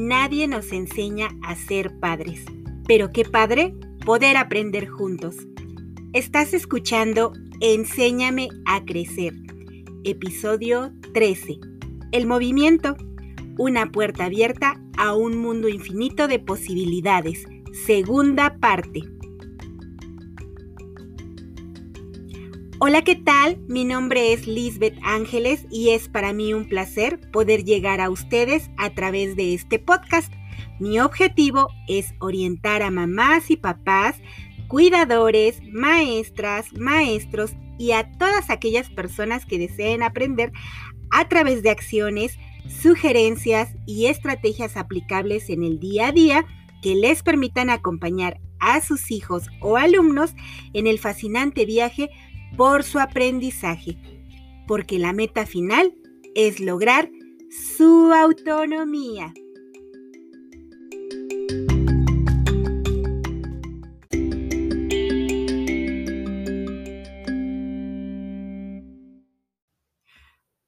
Nadie nos enseña a ser padres, pero qué padre poder aprender juntos. Estás escuchando Enséñame a crecer, episodio 13. El movimiento, una puerta abierta a un mundo infinito de posibilidades, segunda parte. Hola, ¿qué tal? Mi nombre es Lisbeth Ángeles y es para mí un placer poder llegar a ustedes a través de este podcast. Mi objetivo es orientar a mamás y papás, cuidadores, maestras, maestros y a todas aquellas personas que deseen aprender a través de acciones, sugerencias y estrategias aplicables en el día a día que les permitan acompañar a sus hijos o alumnos en el fascinante viaje por su aprendizaje, porque la meta final es lograr su autonomía.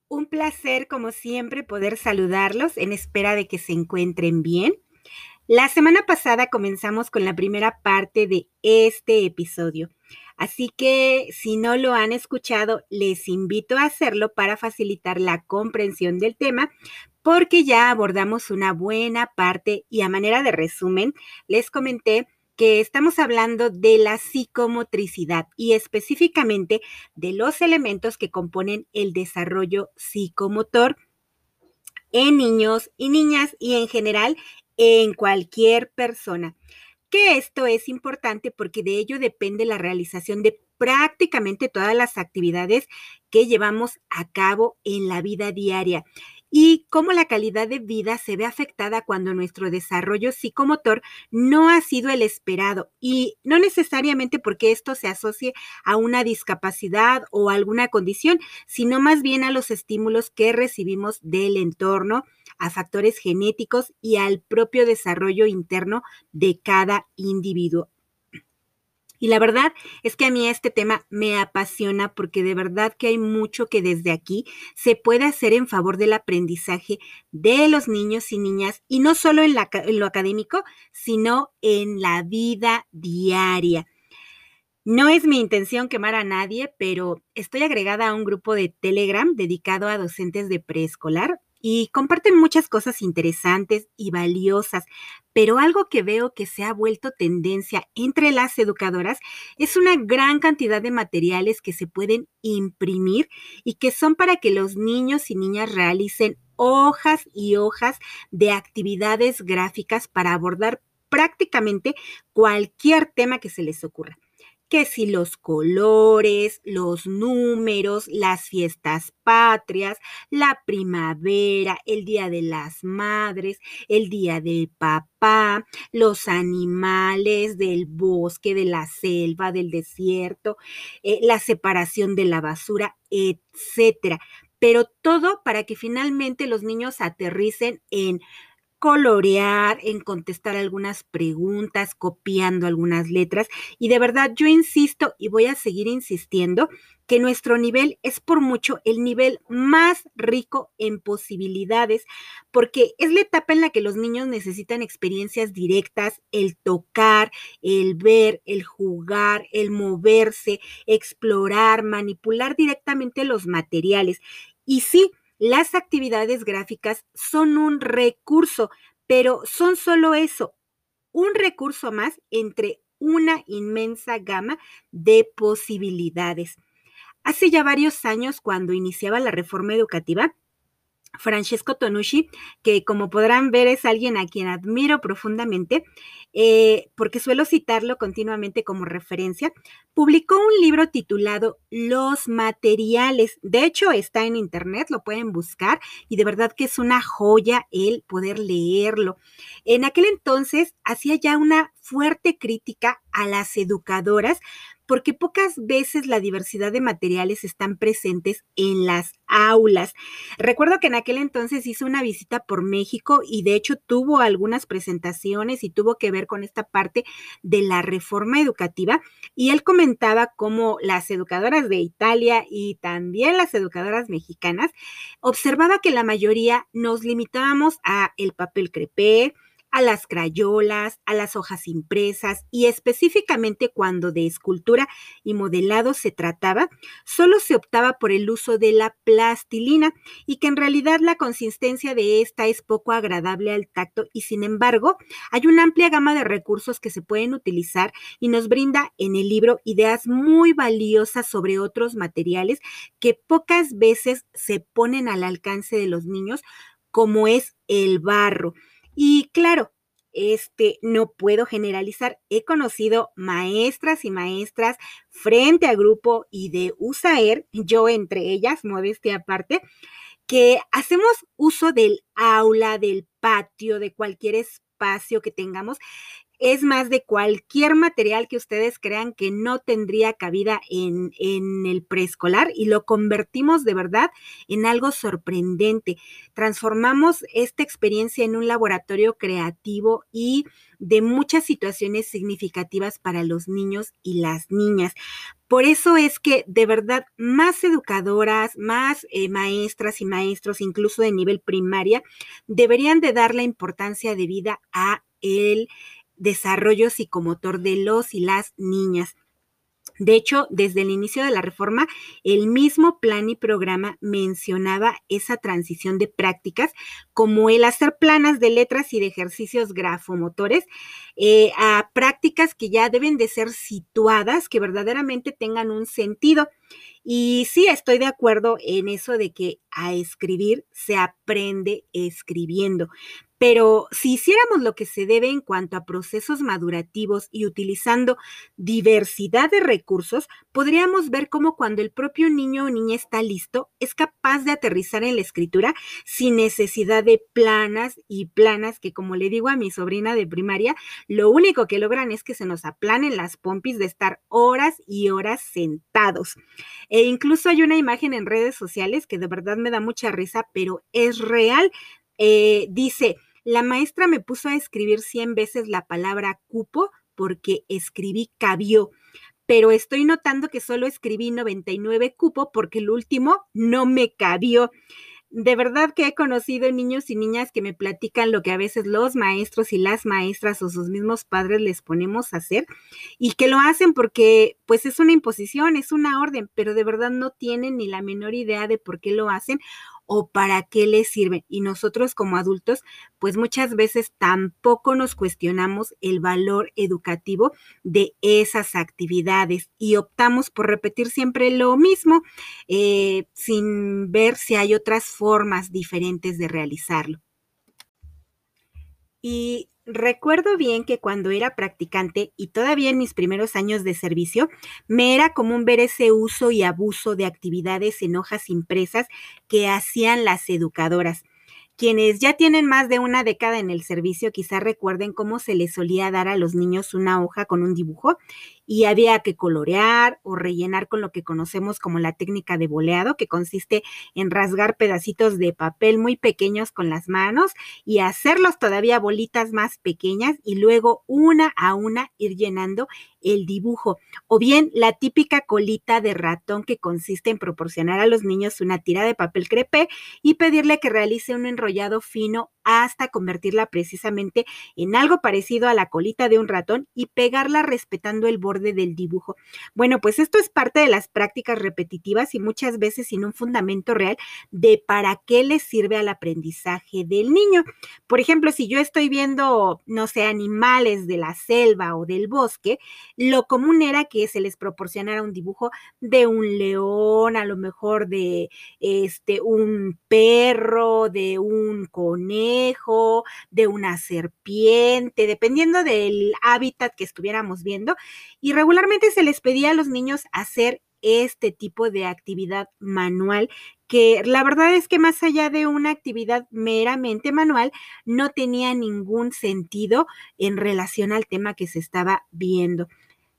Un placer, como siempre, poder saludarlos en espera de que se encuentren bien. La semana pasada comenzamos con la primera parte de este episodio Así que si no lo han escuchado, les invito a hacerlo para facilitar la comprensión del tema, porque ya abordamos una buena parte y a manera de resumen, les comenté que estamos hablando de la psicomotricidad y específicamente de los elementos que componen el desarrollo psicomotor en niños y niñas y en general en cualquier persona que esto es importante porque de ello depende la realización de prácticamente todas las actividades que llevamos a cabo en la vida diaria y cómo la calidad de vida se ve afectada cuando nuestro desarrollo psicomotor no ha sido el esperado y no necesariamente porque esto se asocie a una discapacidad o alguna condición, sino más bien a los estímulos que recibimos del entorno, a factores genéticos y al propio desarrollo interno de cada individuo. Y la verdad es que a mí este tema me apasiona porque de verdad que hay mucho que desde aquí se puede hacer en favor del aprendizaje de los niños y niñas, y no solo en, lo académico, sino en la vida diaria. No es mi intención quemar a nadie, pero estoy agregada a un grupo de Telegram dedicado a docentes de preescolar y comparten muchas cosas interesantes y valiosas, pero algo que veo que se ha vuelto tendencia entre las educadoras es una gran cantidad de materiales que se pueden imprimir y que son para que los niños y niñas realicen hojas y hojas de actividades gráficas para abordar prácticamente cualquier tema que se les ocurra que si los colores, los números, las fiestas patrias, la primavera, el Día de las Madres, el Día del Papá, los animales del bosque, de la selva, del desierto, eh, la separación de la basura, etcétera. Pero todo para que finalmente los niños aterricen en colorear, en contestar algunas preguntas, copiando algunas letras. Y de verdad, yo insisto y voy a seguir insistiendo que nuestro nivel es por mucho el nivel más rico en posibilidades, porque es la etapa en la que los niños necesitan experiencias directas, el tocar, el ver, el jugar, el moverse, explorar, manipular directamente los materiales. Y sí, las actividades gráficas son un recurso, pero son solo eso, un recurso más entre una inmensa gama de posibilidades. Hace ya varios años, cuando iniciaba la reforma educativa, Francesco Tonucci, que como podrán ver es alguien a quien admiro profundamente, eh, porque suelo citarlo continuamente como referencia, publicó un libro titulado Los materiales. De hecho, está en internet, lo pueden buscar y de verdad que es una joya el poder leerlo. En aquel entonces hacía ya una fuerte crítica a las educadoras porque pocas veces la diversidad de materiales están presentes en las aulas. Recuerdo que en aquel entonces hizo una visita por México y de hecho tuvo algunas presentaciones y tuvo que ver con esta parte de la reforma educativa y él comentaba cómo las educadoras de Italia y también las educadoras mexicanas observaba que la mayoría nos limitábamos a el papel crepé, a las crayolas, a las hojas impresas y específicamente cuando de escultura y modelado se trataba, solo se optaba por el uso de la plastilina y que en realidad la consistencia de esta es poco agradable al tacto y sin embargo hay una amplia gama de recursos que se pueden utilizar y nos brinda en el libro ideas muy valiosas sobre otros materiales que pocas veces se ponen al alcance de los niños como es el barro. Y claro, este, no puedo generalizar. He conocido maestras y maestras frente a grupo y de USAER, yo entre ellas, modestia aparte, que hacemos uso del aula, del patio, de cualquier espacio que tengamos es más de cualquier material que ustedes crean que no tendría cabida en, en, el preescolar y lo convertimos de verdad en algo sorprendente. Transformamos esta experiencia en un laboratorio creativo y de muchas situaciones significativas para los niños y las niñas. Por eso es que de verdad más educadoras, más eh, maestras y maestros, incluso de nivel primaria, deberían de dar la importancia de vida a el desarrollo psicomotor de los y las niñas. De hecho, desde el inicio de la reforma, el mismo plan y programa mencionaba esa transición de prácticas como el hacer planas de letras y de ejercicios grafomotores eh, a prácticas que ya deben de ser situadas, que verdaderamente tengan un sentido. Y sí, estoy de acuerdo en eso de que a escribir se aprende escribiendo, pero si hiciéramos lo que se debe en cuanto a procesos madurativos y utilizando diversidad de recursos, podríamos ver cómo cuando el propio niño o niña está listo, es capaz de aterrizar en la escritura sin necesidad de planas y planas que, como le digo a mi sobrina de primaria, lo único que logran es que se nos aplanen las pompis de estar horas y horas sentados. E incluso hay una imagen en redes sociales que de verdad me da mucha risa, pero es real. Eh, dice, la maestra me puso a escribir 100 veces la palabra cupo porque escribí cabió, pero estoy notando que solo escribí 99 cupo porque el último no me cabió. De verdad que he conocido niños y niñas que me platican lo que a veces los maestros y las maestras o sus mismos padres les ponemos a hacer y que lo hacen porque pues es una imposición, es una orden, pero de verdad no tienen ni la menor idea de por qué lo hacen o para qué les sirve. Y nosotros como adultos, pues muchas veces tampoco nos cuestionamos el valor educativo de esas actividades y optamos por repetir siempre lo mismo eh, sin ver si hay otras formas diferentes de realizarlo. Y recuerdo bien que cuando era practicante y todavía en mis primeros años de servicio, me era común ver ese uso y abuso de actividades en hojas impresas que hacían las educadoras. Quienes ya tienen más de una década en el servicio quizás recuerden cómo se les solía dar a los niños una hoja con un dibujo y había que colorear o rellenar con lo que conocemos como la técnica de boleado, que consiste en rasgar pedacitos de papel muy pequeños con las manos y hacerlos todavía bolitas más pequeñas y luego una a una ir llenando el dibujo. O bien la típica colita de ratón que consiste en proporcionar a los niños una tira de papel crepé y pedirle que realice un enrollado fino hasta convertirla precisamente en algo parecido a la colita de un ratón y pegarla respetando el borde del dibujo. Bueno, pues esto es parte de las prácticas repetitivas y muchas veces sin un fundamento real de para qué le sirve al aprendizaje del niño. Por ejemplo, si yo estoy viendo, no sé, animales de la selva o del bosque, lo común era que se les proporcionara un dibujo de un león, a lo mejor de este un perro, de un conejo, de una serpiente, dependiendo del hábitat que estuviéramos viendo. Y regularmente se les pedía a los niños hacer este tipo de actividad manual que la verdad es que más allá de una actividad meramente manual, no tenía ningún sentido en relación al tema que se estaba viendo.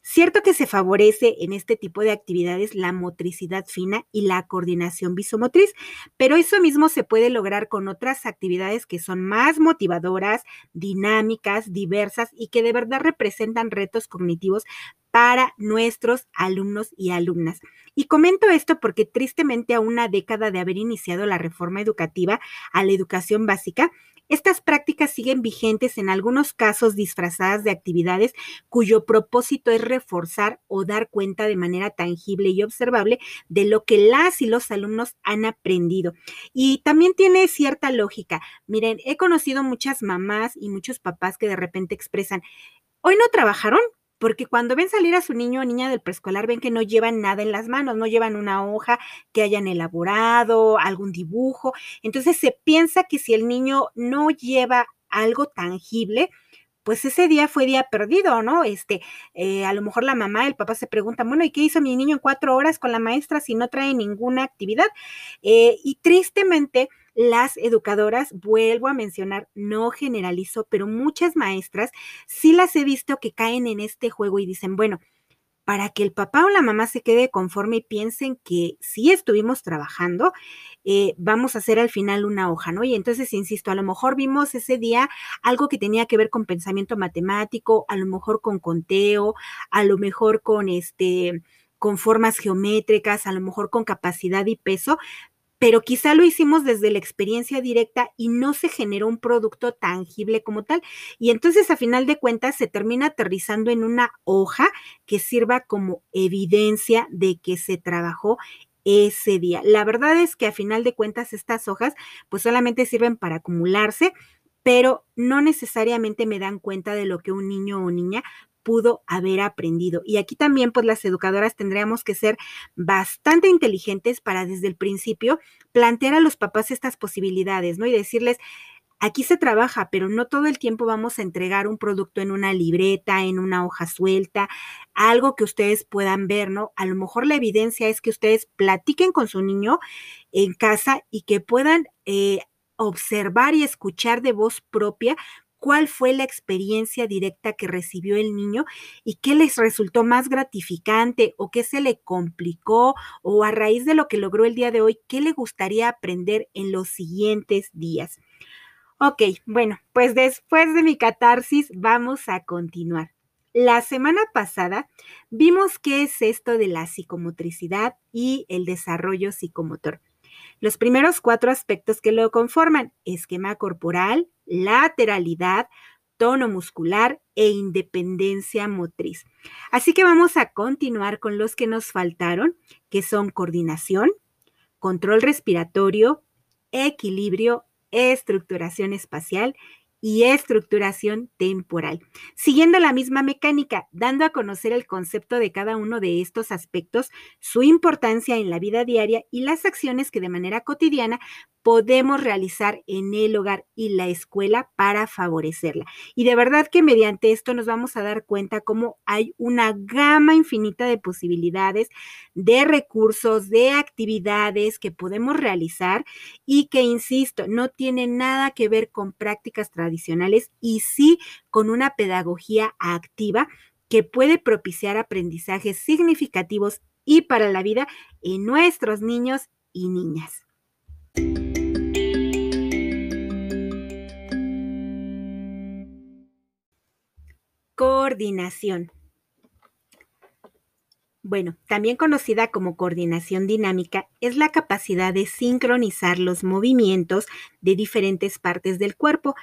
Cierto que se favorece en este tipo de actividades la motricidad fina y la coordinación visomotriz, pero eso mismo se puede lograr con otras actividades que son más motivadoras, dinámicas, diversas y que de verdad representan retos cognitivos para nuestros alumnos y alumnas. Y comento esto porque tristemente a una década de haber iniciado la reforma educativa a la educación básica, estas prácticas siguen vigentes en algunos casos disfrazadas de actividades cuyo propósito es reforzar o dar cuenta de manera tangible y observable de lo que las y los alumnos han aprendido. Y también tiene cierta lógica. Miren, he conocido muchas mamás y muchos papás que de repente expresan, hoy no trabajaron, porque cuando ven salir a su niño o niña del preescolar ven que no llevan nada en las manos, no llevan una hoja que hayan elaborado, algún dibujo. Entonces se piensa que si el niño no lleva algo tangible, pues ese día fue día perdido, ¿no? Este, eh, a lo mejor la mamá, el papá se pregunta, bueno, ¿y qué hizo mi niño en cuatro horas con la maestra si no trae ninguna actividad? Eh, y tristemente, las educadoras, vuelvo a mencionar, no generalizo, pero muchas maestras sí las he visto que caen en este juego y dicen, bueno, para que el papá o la mamá se quede conforme y piensen que sí estuvimos trabajando, eh, vamos a hacer al final una hoja, ¿no? Y entonces, insisto, a lo mejor vimos ese día algo que tenía que ver con pensamiento matemático, a lo mejor con conteo, a lo mejor con este con formas geométricas, a lo mejor con capacidad y peso, pero quizá lo hicimos desde la experiencia directa y no se generó un producto tangible como tal. Y entonces, a final de cuentas, se termina aterrizando en una hoja que sirva como evidencia de que se trabajó ese día. La verdad es que a final de cuentas estas hojas pues solamente sirven para acumularse, pero no necesariamente me dan cuenta de lo que un niño o niña pudo haber aprendido. Y aquí también, pues las educadoras tendríamos que ser bastante inteligentes para desde el principio plantear a los papás estas posibilidades, ¿no? Y decirles, aquí se trabaja, pero no todo el tiempo vamos a entregar un producto en una libreta, en una hoja suelta, algo que ustedes puedan ver, ¿no? A lo mejor la evidencia es que ustedes platiquen con su niño en casa y que puedan eh, observar y escuchar de voz propia cuál fue la experiencia directa que recibió el niño y qué les resultó más gratificante o qué se le complicó o a raíz de lo que logró el día de hoy, qué le gustaría aprender en los siguientes días. Ok, bueno, pues después de mi catarsis vamos a continuar. La semana pasada vimos qué es esto de la psicomotricidad y el desarrollo psicomotor. Los primeros cuatro aspectos que lo conforman, esquema corporal, lateralidad, tono muscular e independencia motriz. Así que vamos a continuar con los que nos faltaron, que son coordinación, control respiratorio, equilibrio, estructuración espacial y estructuración temporal. Siguiendo la misma mecánica, dando a conocer el concepto de cada uno de estos aspectos, su importancia en la vida diaria y las acciones que de manera cotidiana podemos realizar en el hogar y la escuela para favorecerla. Y de verdad que mediante esto nos vamos a dar cuenta cómo hay una gama infinita de posibilidades, de recursos, de actividades que podemos realizar y que, insisto, no tienen nada que ver con prácticas tradicionales y sí con una pedagogía activa que puede propiciar aprendizajes significativos y para la vida en nuestros niños y niñas. Coordinación. Bueno, también conocida como coordinación dinámica, es la capacidad de sincronizar los movimientos de diferentes partes del cuerpo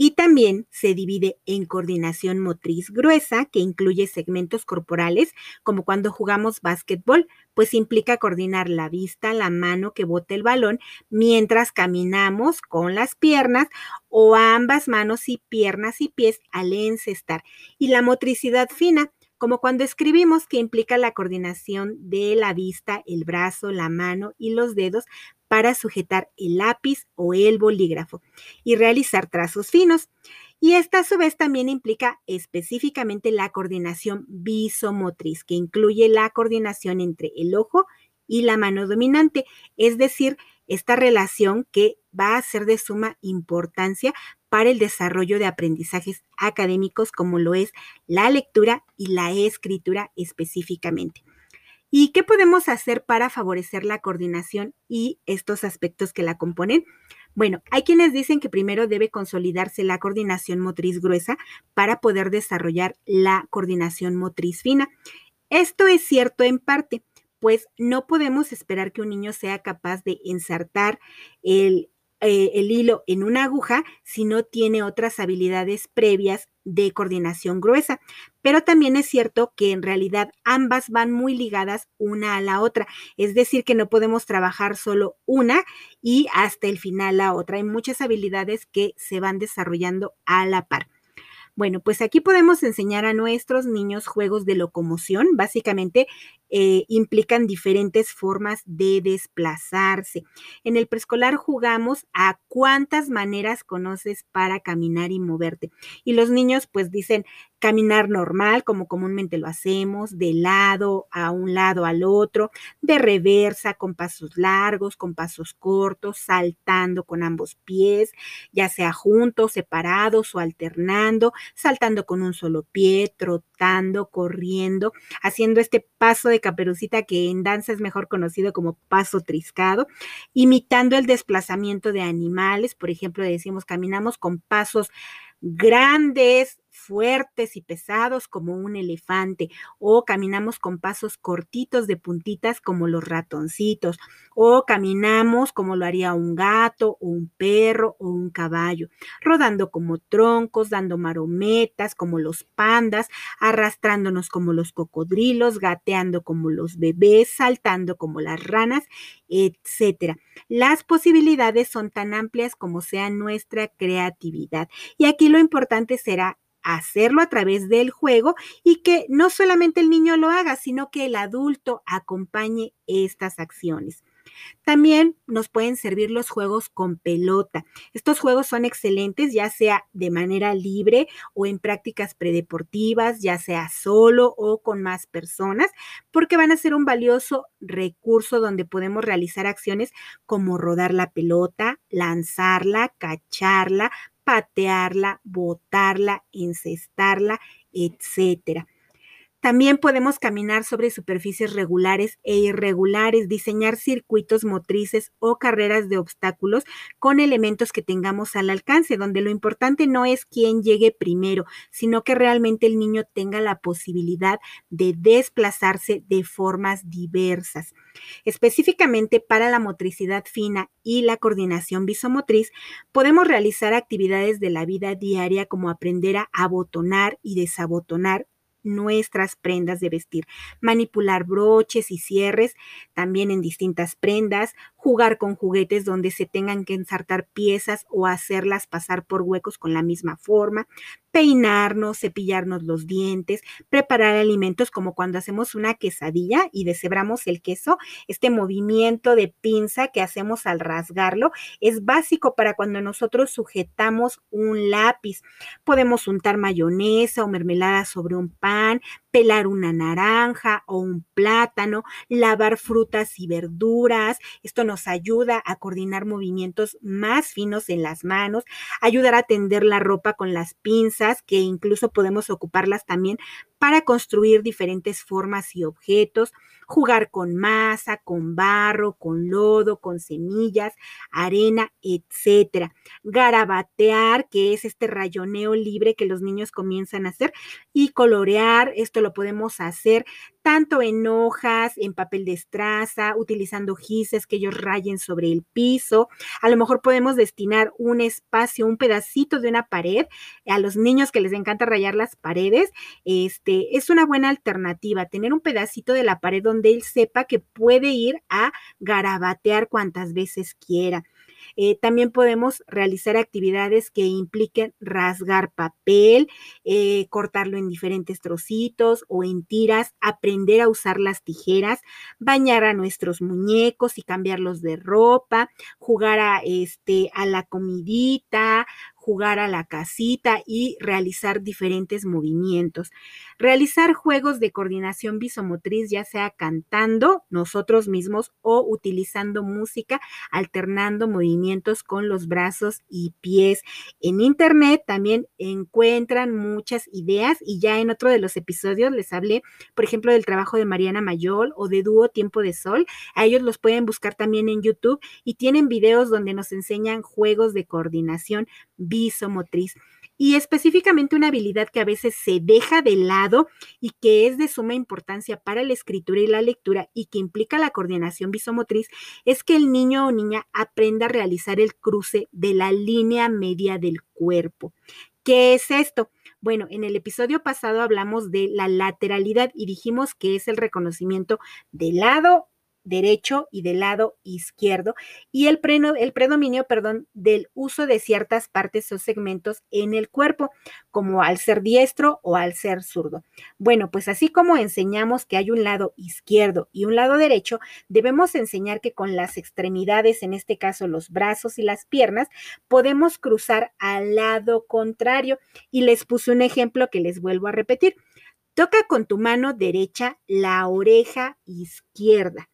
y también se divide en coordinación motriz gruesa, que incluye segmentos corporales, como cuando jugamos básquetbol, pues implica coordinar la vista, la mano que bote el balón mientras caminamos con las piernas o ambas manos y piernas y pies al encestar. Y la motricidad fina, como cuando escribimos, que implica la coordinación de la vista, el brazo, la mano y los dedos para sujetar el lápiz o el bolígrafo y realizar trazos finos. Y esta a su vez también implica específicamente la coordinación visomotriz, que incluye la coordinación entre el ojo y la mano dominante, es decir, esta relación que va a ser de suma importancia para el desarrollo de aprendizajes académicos como lo es la lectura y la escritura específicamente. ¿Y qué podemos hacer para favorecer la coordinación y estos aspectos que la componen? Bueno, hay quienes dicen que primero debe consolidarse la coordinación motriz gruesa para poder desarrollar la coordinación motriz fina. Esto es cierto en parte, pues no podemos esperar que un niño sea capaz de ensartar el eh, el hilo en una aguja si no tiene otras habilidades previas de coordinación gruesa. Pero también es cierto que en realidad ambas van muy ligadas una a la otra. Es decir, que no podemos trabajar solo una y hasta el final la otra. Hay muchas habilidades que se van desarrollando a la par. Bueno, pues aquí podemos enseñar a nuestros niños juegos de locomoción. Básicamente eh, implican diferentes formas de desplazarse. En el preescolar jugamos a cuántas maneras conoces para caminar y moverte. Y los niños pues dicen caminar normal, como comúnmente lo hacemos, de lado a un lado al otro, de reversa, con pasos largos, con pasos cortos, saltando con ambos pies, ya sea juntos, separados o alternando, saltando con un solo pie, trotando, corriendo, haciendo este paso de caperucita que en danza es mejor conocido como paso triscado, imitando el desplazamiento de animales, por ejemplo, decimos caminamos con pasos grandes, fuertes y pesados como un elefante, o caminamos con pasos cortitos de puntitas como los ratoncitos, o caminamos como lo haría un gato, o un perro, o un caballo, rodando como troncos, dando marometas como los pandas, arrastrándonos como los cocodrilos, gateando como los bebés, saltando como las ranas, etcétera. Las posibilidades son tan amplias como sea nuestra creatividad. Y aquí lo importante será hacerlo a través del juego y que no solamente el niño lo haga, sino que el adulto acompañe estas acciones. También nos pueden servir los juegos con pelota. Estos juegos son excelentes, ya sea de manera libre o en prácticas predeportivas, ya sea solo o con más personas, porque van a ser un valioso recurso donde podemos realizar acciones como rodar la pelota, lanzarla, cacharla, patearla, botarla, incestarla, etcétera. También podemos caminar sobre superficies regulares e irregulares, diseñar circuitos motrices o carreras de obstáculos con elementos que tengamos al alcance, donde lo importante no es quién llegue primero, sino que realmente el niño tenga la posibilidad de desplazarse de formas diversas. Específicamente para la motricidad fina y la coordinación visomotriz, podemos realizar actividades de la vida diaria como aprender a abotonar y desabotonar nuestras prendas de vestir, manipular broches y cierres también en distintas prendas, jugar con juguetes donde se tengan que ensartar piezas o hacerlas pasar por huecos con la misma forma, peinarnos, cepillarnos los dientes, preparar alimentos como cuando hacemos una quesadilla y deshebramos el queso. Este movimiento de pinza que hacemos al rasgarlo es básico para cuando nosotros sujetamos un lápiz. Podemos untar mayonesa o mermelada sobre un pan, And. Pelar una naranja o un plátano, lavar frutas y verduras. Esto nos ayuda a coordinar movimientos más finos en las manos, ayudar a tender la ropa con las pinzas, que incluso podemos ocuparlas también para construir diferentes formas y objetos, jugar con masa, con barro, con lodo, con semillas, arena, etcétera. Garabatear, que es este rayoneo libre que los niños comienzan a hacer, y colorear, esto lo podemos hacer tanto en hojas, en papel de estraza, utilizando gises que ellos rayen sobre el piso. A lo mejor podemos destinar un espacio, un pedacito de una pared a los niños que les encanta rayar las paredes. Este es una buena alternativa tener un pedacito de la pared donde él sepa que puede ir a garabatear cuantas veces quiera. Eh, también podemos realizar actividades que impliquen rasgar papel, eh, cortarlo en diferentes trocitos o en tiras, aprender a usar las tijeras, bañar a nuestros muñecos y cambiarlos de ropa, jugar a, este, a la comidita, jugar a la casita y realizar diferentes movimientos. Realizar juegos de coordinación visomotriz, ya sea cantando nosotros mismos o utilizando música, alternando movimientos con los brazos y pies. En internet también encuentran muchas ideas y ya en otro de los episodios les hablé, por ejemplo, del trabajo de Mariana Mayol o de Dúo Tiempo de Sol. A ellos los pueden buscar también en YouTube y tienen videos donde nos enseñan juegos de coordinación visomotriz y específicamente una habilidad que a veces se deja de lado y que es de suma importancia para la escritura y la lectura y que implica la coordinación visomotriz es que el niño o niña aprenda a realizar el cruce de la línea media del cuerpo. ¿Qué es esto? Bueno, en el episodio pasado hablamos de la lateralidad y dijimos que es el reconocimiento de lado derecho y del lado izquierdo y el, el predominio, perdón, del uso de ciertas partes o segmentos en el cuerpo, como al ser diestro o al ser zurdo. Bueno, pues así como enseñamos que hay un lado izquierdo y un lado derecho, debemos enseñar que con las extremidades, en este caso los brazos y las piernas, podemos cruzar al lado contrario. Y les puse un ejemplo que les vuelvo a repetir. Toca con tu mano derecha la oreja izquierda.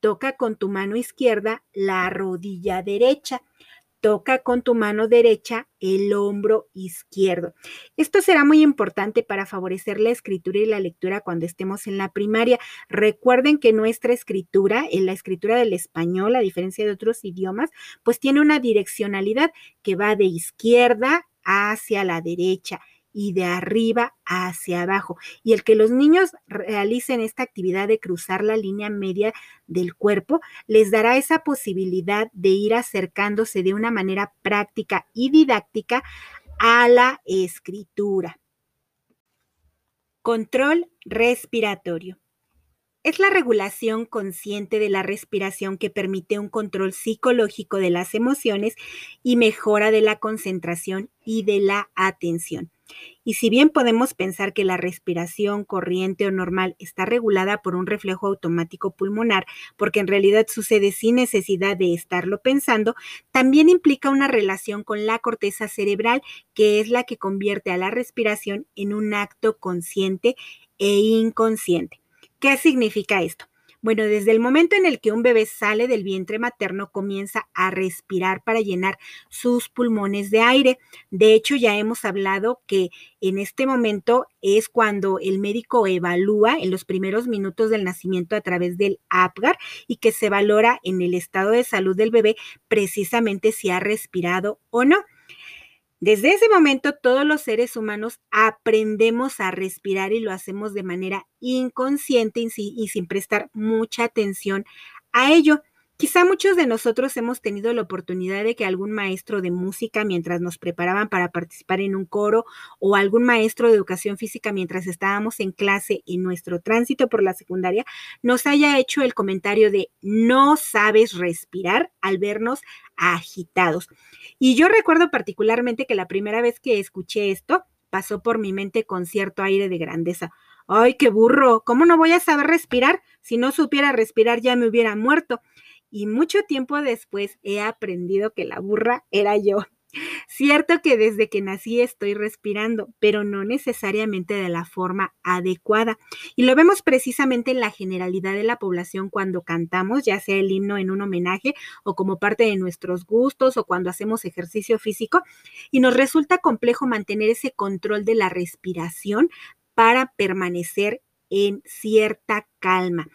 Toca con tu mano izquierda la rodilla derecha. Toca con tu mano derecha el hombro izquierdo. Esto será muy importante para favorecer la escritura y la lectura cuando estemos en la primaria. Recuerden que nuestra escritura, en la escritura del español, a diferencia de otros idiomas, pues tiene una direccionalidad que va de izquierda hacia la derecha y de arriba hacia abajo. Y el que los niños realicen esta actividad de cruzar la línea media del cuerpo les dará esa posibilidad de ir acercándose de una manera práctica y didáctica a la escritura. Control respiratorio. Es la regulación consciente de la respiración que permite un control psicológico de las emociones y mejora de la concentración y de la atención. Y si bien podemos pensar que la respiración corriente o normal está regulada por un reflejo automático pulmonar, porque en realidad sucede sin necesidad de estarlo pensando, también implica una relación con la corteza cerebral, que es la que convierte a la respiración en un acto consciente e inconsciente. ¿Qué significa esto? Bueno, desde el momento en el que un bebé sale del vientre materno, comienza a respirar para llenar sus pulmones de aire. De hecho, ya hemos hablado que en este momento es cuando el médico evalúa en los primeros minutos del nacimiento a través del APGAR y que se valora en el estado de salud del bebé precisamente si ha respirado o no. Desde ese momento todos los seres humanos aprendemos a respirar y lo hacemos de manera inconsciente y sin prestar mucha atención a ello. Quizá muchos de nosotros hemos tenido la oportunidad de que algún maestro de música mientras nos preparaban para participar en un coro o algún maestro de educación física mientras estábamos en clase en nuestro tránsito por la secundaria nos haya hecho el comentario de no sabes respirar al vernos agitados. Y yo recuerdo particularmente que la primera vez que escuché esto pasó por mi mente con cierto aire de grandeza. ¡Ay, qué burro! ¿Cómo no voy a saber respirar? Si no supiera respirar ya me hubiera muerto y mucho tiempo después he aprendido que la burra era yo. Cierto que desde que nací estoy respirando, pero no necesariamente de la forma adecuada. Y lo vemos precisamente en la generalidad de la población cuando cantamos, ya sea el himno en un homenaje o como parte de nuestros gustos o cuando hacemos ejercicio físico. Y nos resulta complejo mantener ese control de la respiración para permanecer en cierta calma.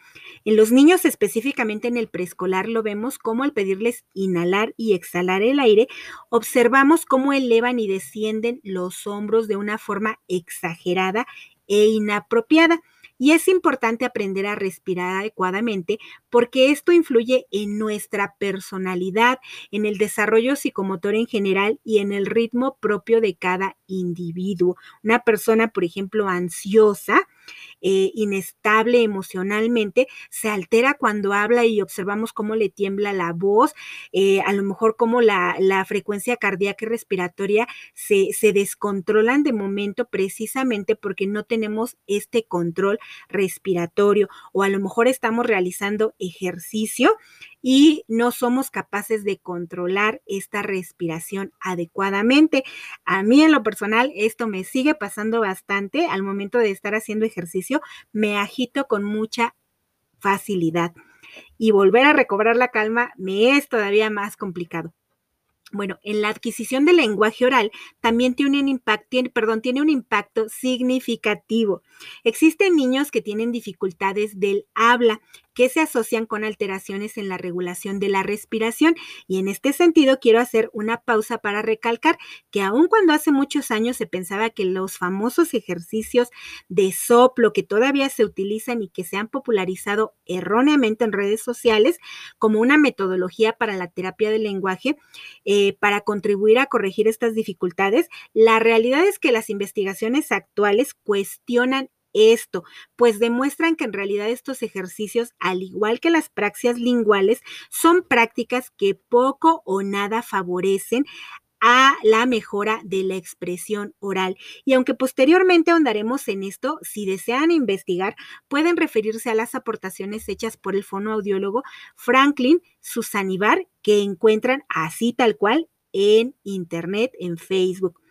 En los niños, específicamente en el preescolar, lo vemos como al pedirles inhalar y exhalar el aire, observamos cómo elevan y descienden los hombros de una forma exagerada e inapropiada. Y es importante aprender a respirar adecuadamente porque esto influye en nuestra personalidad, en el desarrollo psicomotor en general y en el ritmo propio de cada individuo. Una persona, por ejemplo, ansiosa, eh, inestable emocionalmente, se altera cuando habla y observamos cómo le tiembla la voz, eh, a lo mejor cómo la, frecuencia cardíaca y respiratoria se, se descontrolan de momento precisamente porque no tenemos este control respiratorio o a lo mejor estamos realizando ejercicio y no somos capaces de controlar esta respiración adecuadamente. A mí en lo personal esto me sigue pasando bastante al momento de estar haciendo ejercicio, me agito con mucha facilidad y volver a recobrar la calma me es todavía más complicado. Bueno, en la adquisición del lenguaje oral también tiene un impacto, perdón, tiene un impacto significativo. Existen niños que tienen dificultades del habla que se asocian con alteraciones en la regulación de la respiración. Y en este sentido quiero hacer una pausa para recalcar que aun cuando hace muchos años se pensaba que los famosos ejercicios de soplo que todavía se utilizan y que se han popularizado erróneamente en redes sociales como una metodología para la terapia del lenguaje, eh, para contribuir a corregir estas dificultades, la realidad es que las investigaciones actuales cuestionan esto? Pues demuestran que en realidad estos ejercicios, al igual que las praxias linguales, son prácticas que poco o nada favorecen a la mejora de la expresión oral. Y aunque posteriormente ahondaremos en esto, si desean investigar, pueden referirse a las aportaciones hechas por el fonoaudiólogo Franklin Susanibar, que encuentran así tal cual en Internet, en Facebook.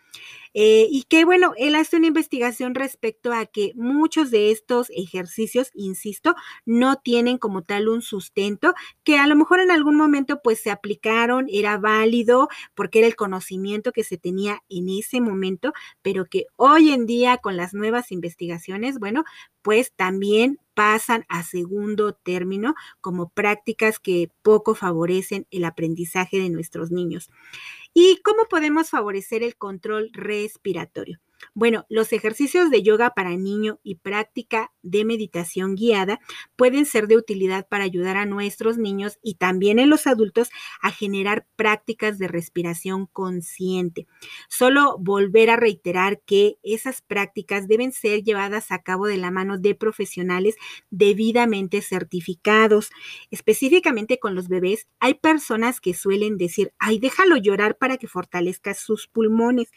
Eh, y que bueno, él hace una investigación respecto a que muchos de estos ejercicios, insisto, no tienen como tal un sustento, que a lo mejor en algún momento pues se aplicaron, era válido porque era el conocimiento que se tenía en ese momento, pero que hoy en día con las nuevas investigaciones, bueno, pues también pasan a segundo término como prácticas que poco favorecen el aprendizaje de nuestros niños. ¿Y cómo podemos favorecer el control respiratorio? Bueno, los ejercicios de yoga para niño y práctica de meditación guiada pueden ser de utilidad para ayudar a nuestros niños y también en los adultos a generar prácticas de respiración consciente. Solo volver a reiterar que esas prácticas deben ser llevadas a cabo de la mano de profesionales debidamente certificados. Específicamente con los bebés, hay personas que suelen decir, ay, déjalo llorar para que fortalezca sus pulmones.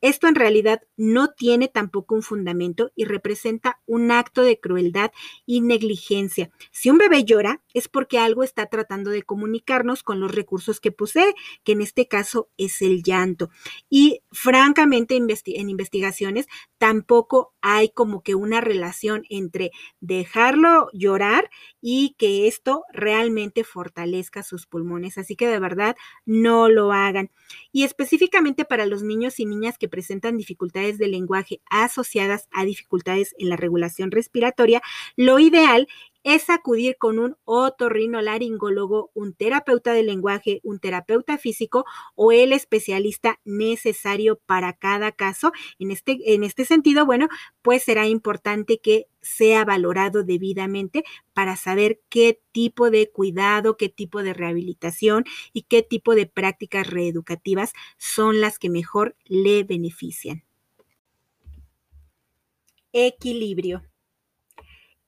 Esto en realidad no tiene tampoco un fundamento y representa un acto de crueldad y negligencia. Si un bebé llora es porque algo está tratando de comunicarnos con los recursos que posee, que en este caso es el llanto. Y francamente en investigaciones tampoco hay como que una relación entre dejarlo llorar y que esto realmente fortalezca sus pulmones. Así que de verdad no lo hagan. Y específicamente para los niños y niñas que presentan dificultades de lenguaje asociadas a dificultades en la regulación respiratoria, lo ideal es acudir con un otorrinolaringólogo, un terapeuta de lenguaje, un terapeuta físico o el especialista necesario para cada caso. En este, en este sentido, bueno, pues será importante que sea valorado debidamente para saber qué tipo de cuidado, qué tipo de rehabilitación y qué tipo de prácticas reeducativas son las que mejor le benefician. Equilibrio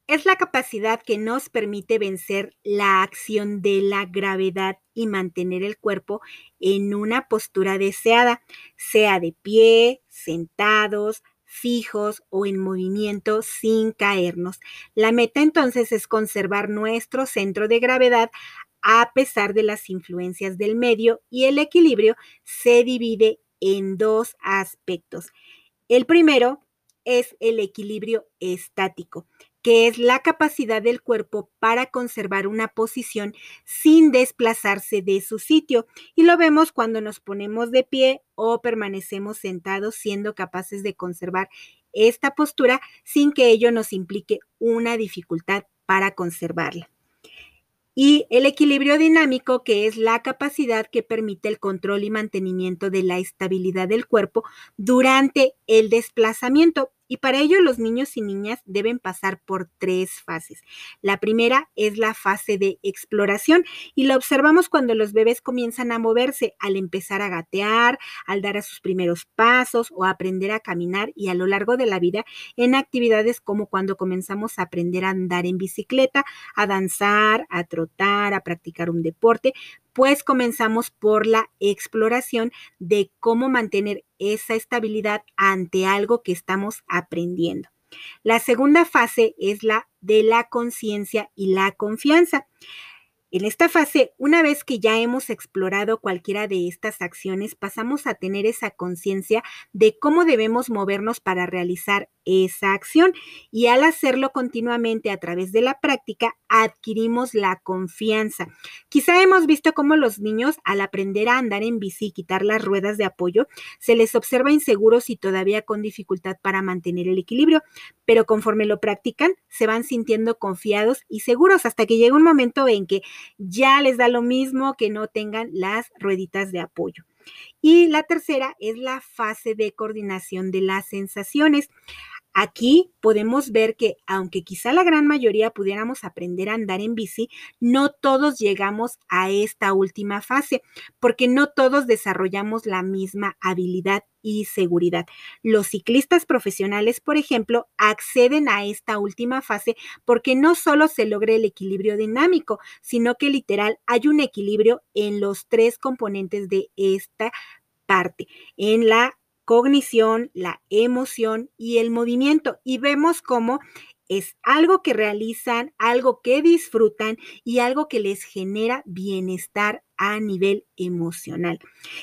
es la capacidad que nos permite vencer la acción de la gravedad y mantener el cuerpo en una postura deseada, sea de pie, sentados, fijos o en movimiento sin caernos. La meta entonces es conservar nuestro centro de gravedad a pesar de las influencias del medio y el equilibrio se divide en dos aspectos. El primero es el equilibrio estático que es la capacidad del cuerpo para conservar una posición sin desplazarse de su sitio. Y lo vemos cuando nos ponemos de pie o permanecemos sentados siendo capaces de conservar esta postura sin que ello nos implique una dificultad para conservarla. Y el equilibrio dinámico, que es la capacidad que permite el control y mantenimiento de la estabilidad del cuerpo durante el desplazamiento. Y para ello los niños y niñas deben pasar por tres fases. La primera es la fase de exploración y la observamos cuando los bebés comienzan a moverse, al empezar a gatear, al dar a sus primeros pasos o aprender a caminar y a lo largo de la vida en actividades como cuando comenzamos a aprender a andar en bicicleta, a danzar, a trotar, a practicar un deporte, pues comenzamos por la exploración de cómo mantener esa estabilidad ante algo que estamos aprendiendo. La segunda fase es la de la conciencia y la confianza. En esta fase, una vez que ya hemos explorado cualquiera de estas acciones, pasamos a tener esa conciencia de cómo debemos movernos para realizar esa acción y al hacerlo continuamente a través de la práctica, adquirimos la confianza. Quizá hemos visto cómo los niños al aprender a andar en bici y quitar las ruedas de apoyo, se les observa inseguros y todavía con dificultad para mantener el equilibrio, pero conforme lo practican, se van sintiendo confiados y seguros hasta que llega un momento en que ya les da lo mismo que no tengan las rueditas de apoyo. Y la tercera es la fase de coordinación de las sensaciones. Aquí podemos ver que aunque quizá la gran mayoría pudiéramos aprender a andar en bici, no todos llegamos a esta última fase, porque no todos desarrollamos la misma habilidad y seguridad. Los ciclistas profesionales, por ejemplo, acceden a esta última fase porque no solo se logra el equilibrio dinámico, sino que literal hay un equilibrio en los tres componentes de esta parte, en la cognición, la emoción y el movimiento. Y vemos cómo es algo que realizan, algo que disfrutan y algo que les genera bienestar a nivel emocional.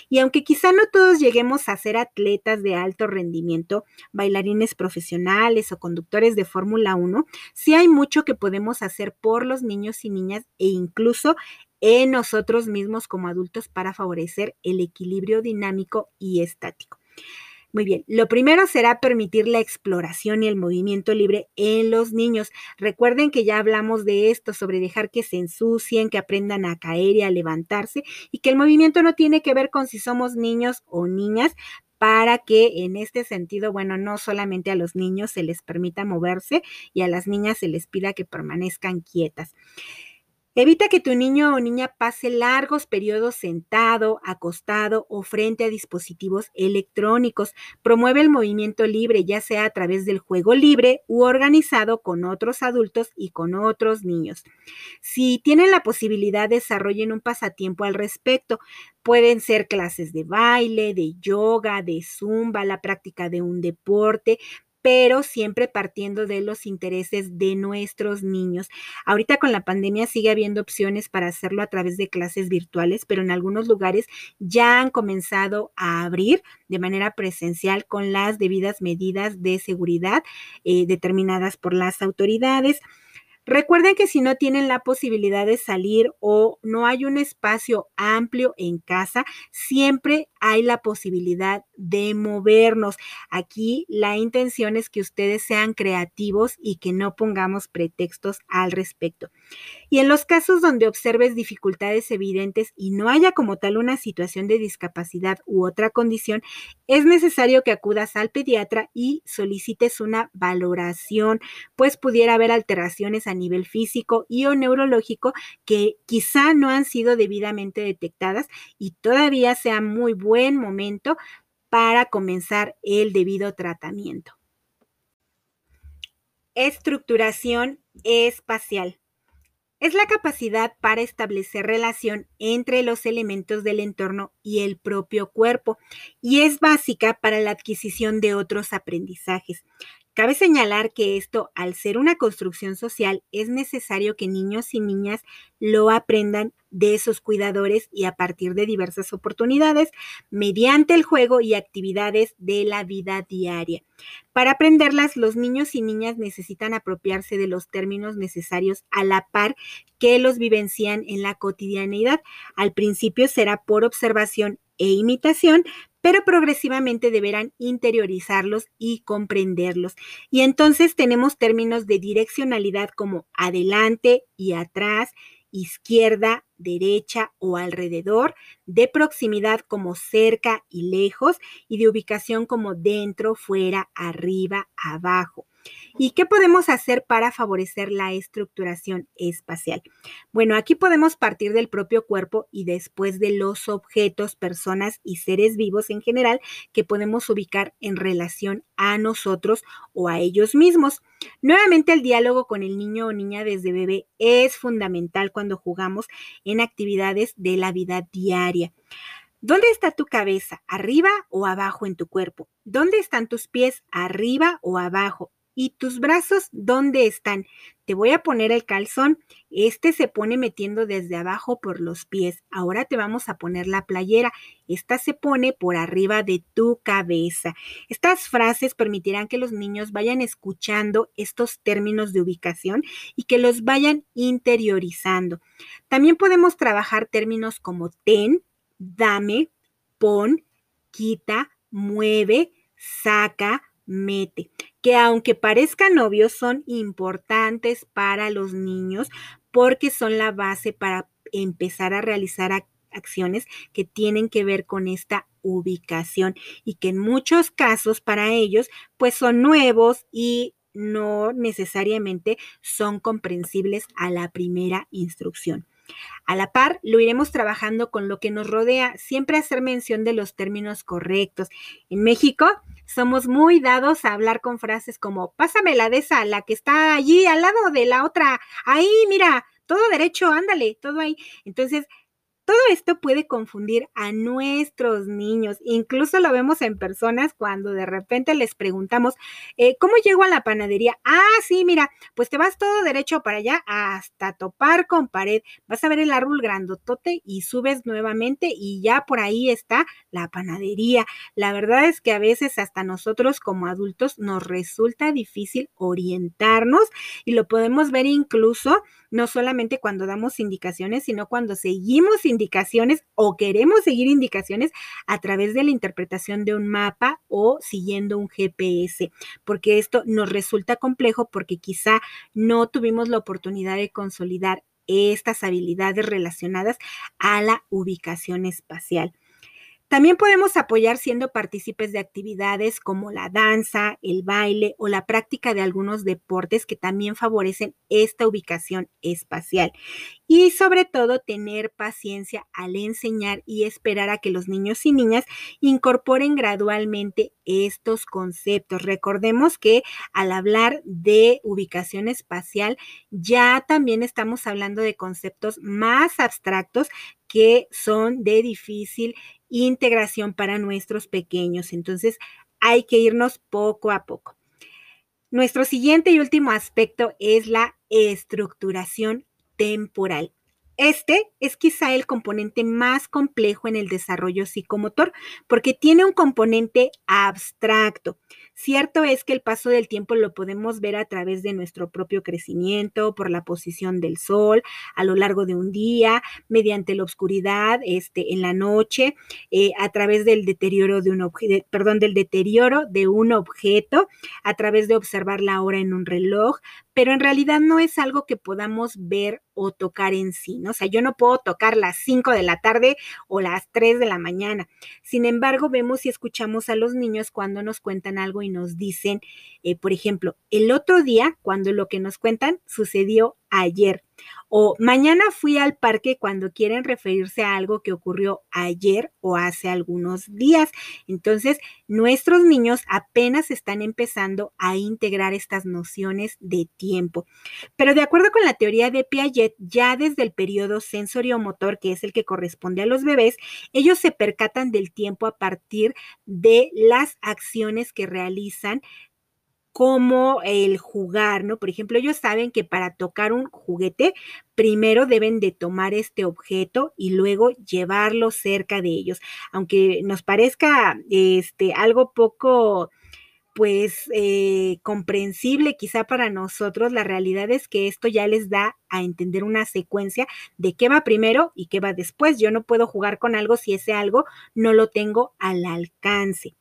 Y aunque quizá no todos lleguemos a ser atletas de alto rendimiento, bailarines profesionales o conductores de Fórmula 1, sí hay mucho que podemos hacer por los niños y niñas e incluso en nosotros mismos como adultos para favorecer el equilibrio dinámico y estático. Muy bien, lo primero será permitir la exploración y el movimiento libre en los niños. Recuerden que ya hablamos de esto, sobre dejar que se ensucien, que aprendan a caer y a levantarse, y que el movimiento no tiene que ver con si somos niños o niñas, para que en este sentido, bueno, no solamente a los niños se les permita moverse y a las niñas se les pida que permanezcan quietas. Evita que tu niño o niña pase largos periodos sentado, acostado o frente a dispositivos electrónicos. Promueve el movimiento libre, ya sea a través del juego libre u organizado con otros adultos y con otros niños. Si tienen la posibilidad, desarrollen un pasatiempo al respecto. Pueden ser clases de baile, de yoga, de zumba, la práctica de un deporte, pero siempre partiendo de los intereses de nuestros niños. Ahorita con la pandemia sigue habiendo opciones para hacerlo a través de clases virtuales, pero en algunos lugares ya han comenzado a abrir de manera presencial con las debidas medidas de seguridad eh, determinadas por las autoridades. Recuerden que si no tienen la posibilidad de salir o no hay un espacio amplio en casa, siempre hay la posibilidad de movernos. Aquí la intención es que ustedes sean creativos y que no pongamos pretextos al respecto. Y en los casos donde observes dificultades evidentes y no haya como tal una situación de discapacidad u otra condición, es necesario que acudas al pediatra y solicites una valoración, pues pudiera haber alteraciones a nivel físico y o neurológico que quizá no han sido debidamente detectadas y todavía sea muy buen momento para comenzar el debido tratamiento. Estructuración espacial. Es la capacidad para establecer relación entre los elementos del entorno y el propio cuerpo y es básica para la adquisición de otros aprendizajes. Cabe señalar que esto, al ser una construcción social, es necesario que niños y niñas lo aprendan de esos cuidadores y a partir de diversas oportunidades mediante el juego y actividades de la vida diaria. Para aprenderlas, los niños y niñas necesitan apropiarse de los términos necesarios a la par que los vivencian en la cotidianidad. Al principio será por observación e imitación, pero progresivamente deberán interiorizarlos y comprenderlos. Y entonces tenemos términos de direccionalidad como adelante y atrás, izquierda, derecha o alrededor, de proximidad como cerca y lejos, y de ubicación como dentro, fuera, arriba, abajo. ¿Y qué podemos hacer para favorecer la estructuración espacial? Bueno, aquí podemos partir del propio cuerpo y después de los objetos, personas y seres vivos en general que podemos ubicar en relación a nosotros o a ellos mismos. Nuevamente el diálogo con el niño o niña desde bebé es fundamental cuando jugamos en actividades de la vida diaria. ¿Dónde está tu cabeza? ¿Arriba o abajo en tu cuerpo? ¿Dónde están tus pies? ¿Arriba o abajo? ¿Y tus brazos dónde están? Te voy a poner el calzón. Este se pone metiendo desde abajo por los pies. Ahora te vamos a poner la playera. Esta se pone por arriba de tu cabeza. Estas frases permitirán que los niños vayan escuchando estos términos de ubicación y que los vayan interiorizando. También podemos trabajar términos como ten, dame, pon, quita, mueve, saca, mete, que aunque parezcan obvios, son importantes para los niños porque son la base para empezar a realizar acciones que tienen que ver con esta ubicación y que en muchos casos para ellos pues son nuevos y no necesariamente son comprensibles a la primera instrucción. A la par, lo iremos trabajando con lo que nos rodea, siempre hacer mención de los términos correctos. En México somos muy dados a hablar con frases como, pásame la de esa, la que está allí al lado de la otra, ahí, mira, todo derecho, ándale, todo ahí. Entonces, todo esto puede confundir a nuestros niños. Incluso lo vemos en personas cuando de repente les preguntamos, eh, ¿cómo llego a la panadería? Ah, sí, mira, pues te vas todo derecho para allá hasta topar con pared. Vas a ver el árbol grandotote y subes nuevamente y ya por ahí está la panadería. La verdad es que a veces hasta nosotros como adultos nos resulta difícil orientarnos y lo podemos ver incluso no solamente cuando damos indicaciones, sino cuando seguimos indicaciones o queremos seguir indicaciones a través de la interpretación de un mapa o siguiendo un GPS, porque esto nos resulta complejo porque quizá no tuvimos la oportunidad de consolidar estas habilidades relacionadas a la ubicación espacial. También podemos apoyar siendo partícipes de actividades como la danza, el baile o la práctica de algunos deportes que también favorecen esta ubicación espacial. Y sobre todo tener paciencia al enseñar y esperar a que los niños y niñas incorporen gradualmente estos conceptos. Recordemos que al hablar de ubicación espacial ya también estamos hablando de conceptos más abstractos que son de difícil integración para nuestros pequeños. Entonces, hay que irnos poco a poco. Nuestro siguiente y último aspecto es la estructuración temporal. Este es quizá el componente más complejo en el desarrollo psicomotor porque tiene un componente abstracto. Cierto es que el paso del tiempo lo podemos ver a través de nuestro propio crecimiento, por la posición del sol a lo largo de un día, mediante la oscuridad, este, en la noche, eh, a través del deterioro de un objeto, perdón, del deterioro de un objeto, a través de observar la hora en un reloj, pero en realidad no es algo que podamos ver o tocar en sí. O sea, yo no puedo tocar las 5 de la tarde o las 3 de la mañana. Sin embargo, vemos y escuchamos a los niños cuando nos cuentan algo nos dicen, eh, por ejemplo, el otro día, cuando lo que nos cuentan sucedió ayer. O mañana fui al parque cuando quieren referirse a algo que ocurrió ayer o hace algunos días. Entonces, nuestros niños apenas están empezando a integrar estas nociones de tiempo. Pero de acuerdo con la teoría de Piaget, ya desde el periodo sensoriomotor, que es el que corresponde a los bebés, ellos se percatan del tiempo a partir de las acciones que realizan como el jugar, ¿no? Por ejemplo, ellos saben que para tocar un juguete, primero deben de tomar este objeto y luego llevarlo cerca de ellos. Aunque nos parezca este, algo poco pues eh, comprensible quizá para nosotros, la realidad es que esto ya les da a entender una secuencia de qué va primero y qué va después. Yo no puedo jugar con algo si ese algo no lo tengo al alcance.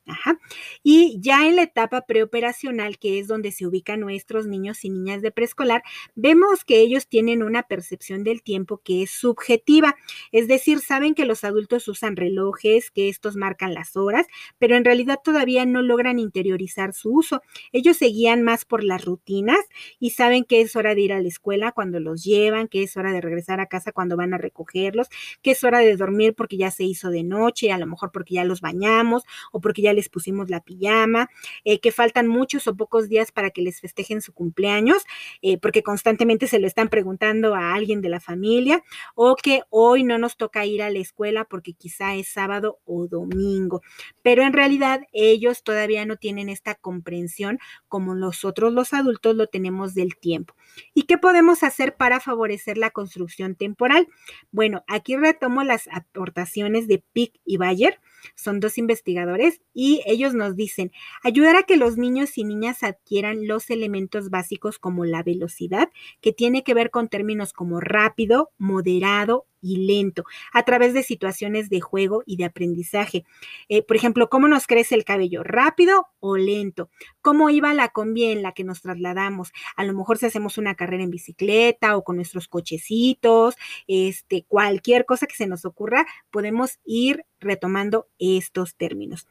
Y ya en la etapa preoperacional, que es donde se ubican nuestros niños y niñas de preescolar, vemos que ellos tienen una percepción del tiempo que es subjetiva. Es decir, saben que los adultos usan relojes, que estos marcan las horas, pero en realidad todavía no logran interiorizar su uso. Ellos se guían más por las rutinas y saben que es hora de ir a la escuela cuando los llevan, que es hora de regresar a casa cuando van a recogerlos, que es hora de dormir porque ya se hizo de noche, a lo mejor porque ya los bañamos o porque ya les pusimos la pijama, eh, que faltan muchos o pocos días para que les festejen su cumpleaños, eh, porque constantemente se lo están preguntando a alguien de la familia, o que hoy no nos toca ir a la escuela porque quizá es sábado o domingo. Pero en realidad ellos todavía no tienen esta comprensión como nosotros los adultos lo tenemos del tiempo. ¿Y qué podemos hacer para favorecer la construcción temporal? Bueno, aquí retomo las aportaciones de Pick y Bayer son dos investigadores y ellos nos dicen, ayudar a que los niños y niñas adquieran los elementos básicos como la velocidad, que tiene que ver con términos como rápido, moderado y lento a través de situaciones de juego y de aprendizaje. Eh, por ejemplo, ¿cómo nos crece el cabello? ¿Rápido o lento? ¿Cómo iba la combi en la que nos trasladamos? A lo mejor si hacemos una carrera en bicicleta o con nuestros cochecitos, este, cualquier cosa que se nos ocurra, podemos ir retomando estos términos.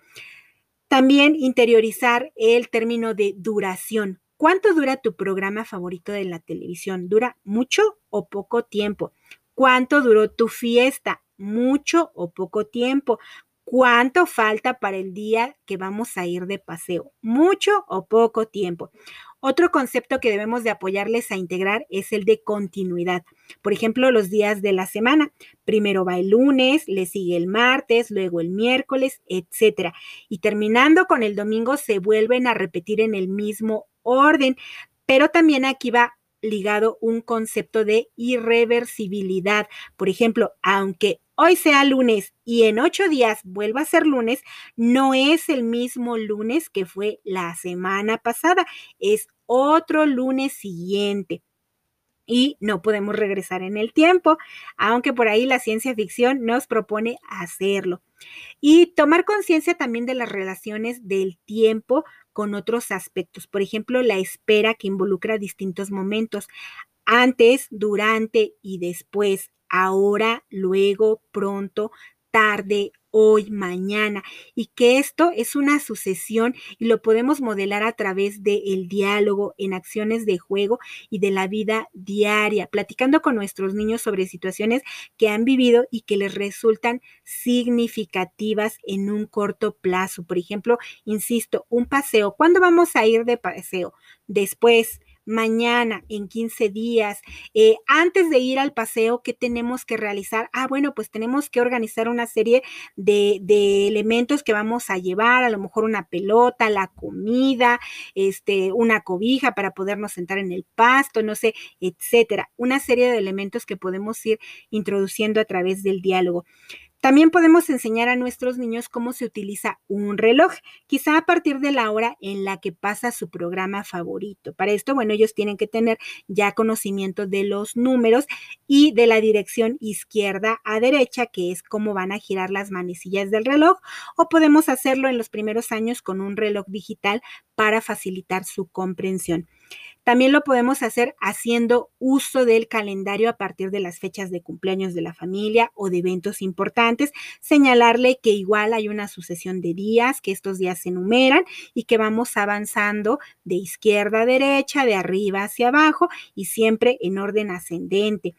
También interiorizar el término de duración. ¿Cuánto dura tu programa favorito de la televisión? ¿Dura mucho o poco tiempo? ¿Cuánto duró tu fiesta? ¿Mucho o poco tiempo? ¿Cuánto falta para el día que vamos a ir de paseo? ¿Mucho o poco tiempo? Otro concepto que debemos de apoyarles a integrar es el de continuidad. Por ejemplo, los días de la semana. Primero va el lunes, le sigue el martes, luego el miércoles, etcétera. Y terminando con el domingo se vuelven a repetir en el mismo orden. Pero también aquí va ligado un concepto de irreversibilidad. Por ejemplo, aunque hoy sea lunes y en ocho días vuelva a ser lunes, no es el mismo lunes que fue la semana pasada, es otro lunes siguiente. Y no podemos regresar en el tiempo, aunque por ahí la ciencia ficción nos propone hacerlo. Y tomar conciencia también de las relaciones del tiempo con otros aspectos. Por ejemplo, la espera que involucra distintos momentos, antes, durante y después, ahora, luego, pronto, tarde, hoy, mañana, y que esto es una sucesión y lo podemos modelar a través del diálogo, en acciones de juego y de la vida diaria, platicando con nuestros niños sobre situaciones que han vivido y que les resultan significativas en un corto plazo. Por ejemplo, insisto, un paseo. ¿Cuándo vamos a ir de paseo? Después, mañana, en 15 días, eh, antes de ir al paseo, ¿qué tenemos que realizar? Ah, bueno, pues tenemos que organizar una serie de, de, elementos que vamos a llevar, a lo mejor una pelota, la comida, este, una cobija para podernos sentar en el pasto, no sé, etcétera. Una serie de elementos que podemos ir introduciendo a través del diálogo. También podemos enseñar a nuestros niños cómo se utiliza un reloj, quizá a partir de la hora en la que pasa su programa favorito. Para esto, bueno, ellos tienen que tener ya conocimiento de los números y de la dirección izquierda a derecha, que es cómo van a girar las manecillas del reloj, o podemos hacerlo en los primeros años con un reloj digital para facilitar su comprensión. También lo podemos hacer haciendo uso del calendario a partir de las fechas de cumpleaños de la familia o de eventos importantes, señalarle que igual hay una sucesión de días, que estos días se enumeran y que vamos avanzando de izquierda a derecha, de arriba hacia abajo y siempre en orden ascendente.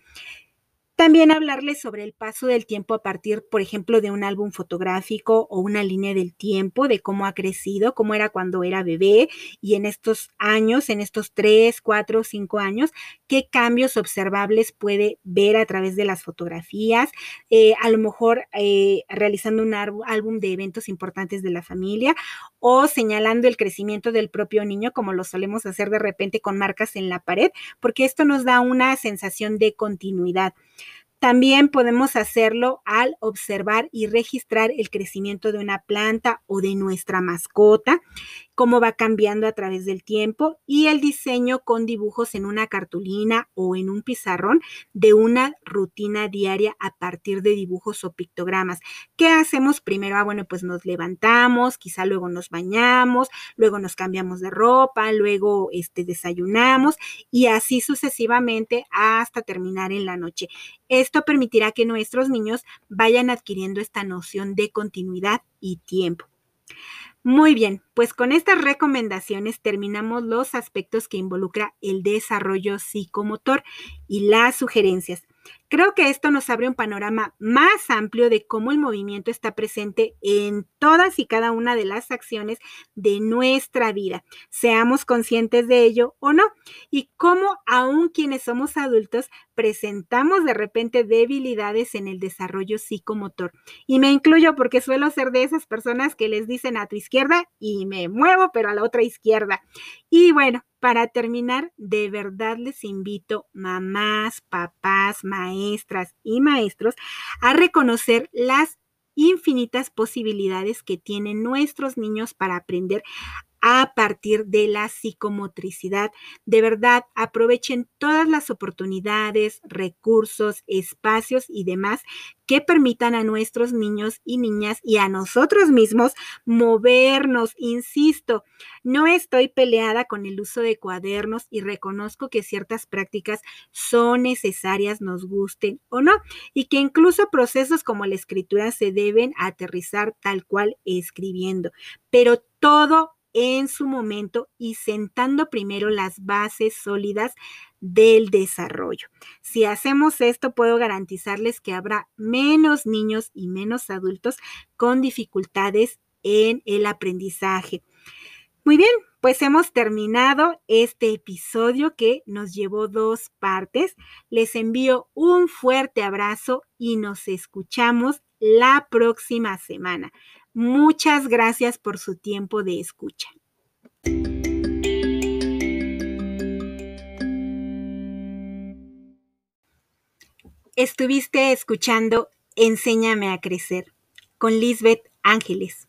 También hablarles sobre el paso del tiempo a partir, por ejemplo, de un álbum fotográfico o una línea del tiempo, de cómo ha crecido, cómo era cuando era bebé y en estos años, en estos tres, cuatro, cinco años, qué cambios observables puede ver a través de las fotografías, eh, a lo mejor eh, realizando un álbum de eventos importantes de la familia o señalando el crecimiento del propio niño, como lo solemos hacer de repente con marcas en la pared, porque esto nos da una sensación de continuidad. También podemos hacerlo al observar y registrar el crecimiento de una planta o de nuestra mascota cómo va cambiando a través del tiempo y el diseño con dibujos en una cartulina o en un pizarrón de una rutina diaria a partir de dibujos o pictogramas. ¿Qué hacemos primero? Ah, bueno, pues nos levantamos, quizá luego nos bañamos, luego nos cambiamos de ropa, luego este, desayunamos y así sucesivamente hasta terminar en la noche. Esto permitirá que nuestros niños vayan adquiriendo esta noción de continuidad y tiempo. Muy bien, pues con estas recomendaciones terminamos los aspectos que involucra el desarrollo psicomotor y las sugerencias. Creo que esto nos abre un panorama más amplio de cómo el movimiento está presente en todas y cada una de las acciones de nuestra vida, seamos conscientes de ello o no, y cómo aún quienes somos adultos presentamos de repente debilidades en el desarrollo psicomotor. Y me incluyo porque suelo ser de esas personas que les dicen a tu izquierda y me muevo, pero a la otra izquierda. Y bueno, para terminar, de verdad les invito, mamás, papás, maestras y maestros, a reconocer las infinitas posibilidades que tienen nuestros niños para aprender a partir de la psicomotricidad. De verdad, aprovechen todas las oportunidades, recursos, espacios y demás que permitan a nuestros niños y niñas y a nosotros mismos movernos. Insisto, no estoy peleada con el uso de cuadernos y reconozco que ciertas prácticas son necesarias, nos gusten o no, y que incluso procesos como la escritura se deben aterrizar tal cual escribiendo. Pero todo en su momento y sentando primero las bases sólidas del desarrollo. Si hacemos esto, puedo garantizarles que habrá menos niños y menos adultos con dificultades en el aprendizaje. Muy bien, pues hemos terminado este episodio que nos llevó dos partes. Les envío un fuerte abrazo y nos escuchamos la próxima semana. Muchas gracias por su tiempo de escucha. Estuviste escuchando Enséñame a crecer con Lisbeth Ángeles.